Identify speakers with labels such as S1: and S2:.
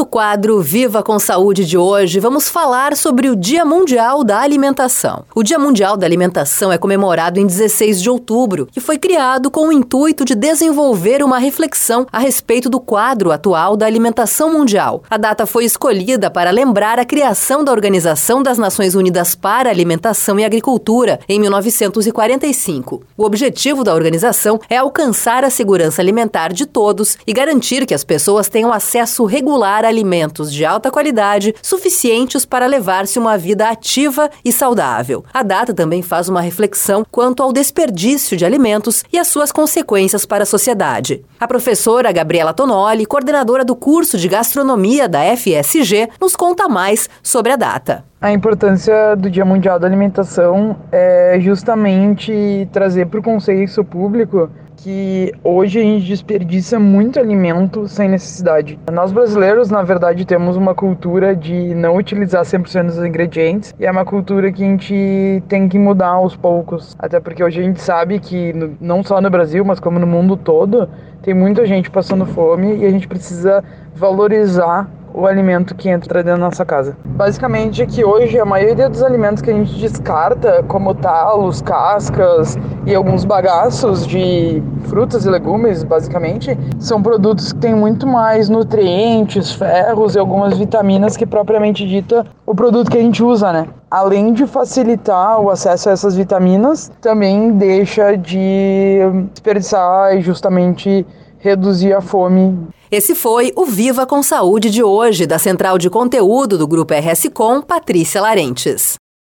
S1: No quadro Viva com Saúde de hoje, vamos falar sobre o Dia Mundial da Alimentação. O Dia Mundial da Alimentação é comemorado em 16 de outubro e foi criado com o intuito de desenvolver uma reflexão a respeito do quadro atual da alimentação mundial. A data foi escolhida para lembrar a criação da Organização das Nações Unidas para Alimentação e Agricultura em 1945. O objetivo da organização é alcançar a segurança alimentar de todos e garantir que as pessoas tenham acesso regular alimentos de alta qualidade suficientes para levar-se uma vida ativa e saudável. A data também faz uma reflexão quanto ao desperdício de alimentos e as suas consequências para a sociedade. A professora Gabriela Tonoli, coordenadora do curso de gastronomia da FSG, nos conta mais sobre a data.
S2: A importância do Dia Mundial da Alimentação é justamente trazer para o consenso público que hoje a gente desperdiça muito alimento sem necessidade. Nós brasileiros, na verdade, temos uma cultura de não utilizar 100% dos ingredientes e é uma cultura que a gente tem que mudar aos poucos. Até porque hoje a gente sabe que não só no Brasil, mas como no mundo todo, tem muita gente passando fome e a gente precisa valorizar o alimento que entra dentro da nossa casa. Basicamente é que hoje a maioria dos alimentos que a gente descarta, como talos, cascas e alguns bagaços de frutas e legumes, basicamente, são produtos que têm muito mais nutrientes, ferros e algumas vitaminas que propriamente dita o produto que a gente usa, né? Além de facilitar o acesso a essas vitaminas, também deixa de desperdiçar e justamente reduzir a fome
S1: esse foi o Viva com Saúde de hoje, da Central de Conteúdo do Grupo RS Com, Patrícia Larentes.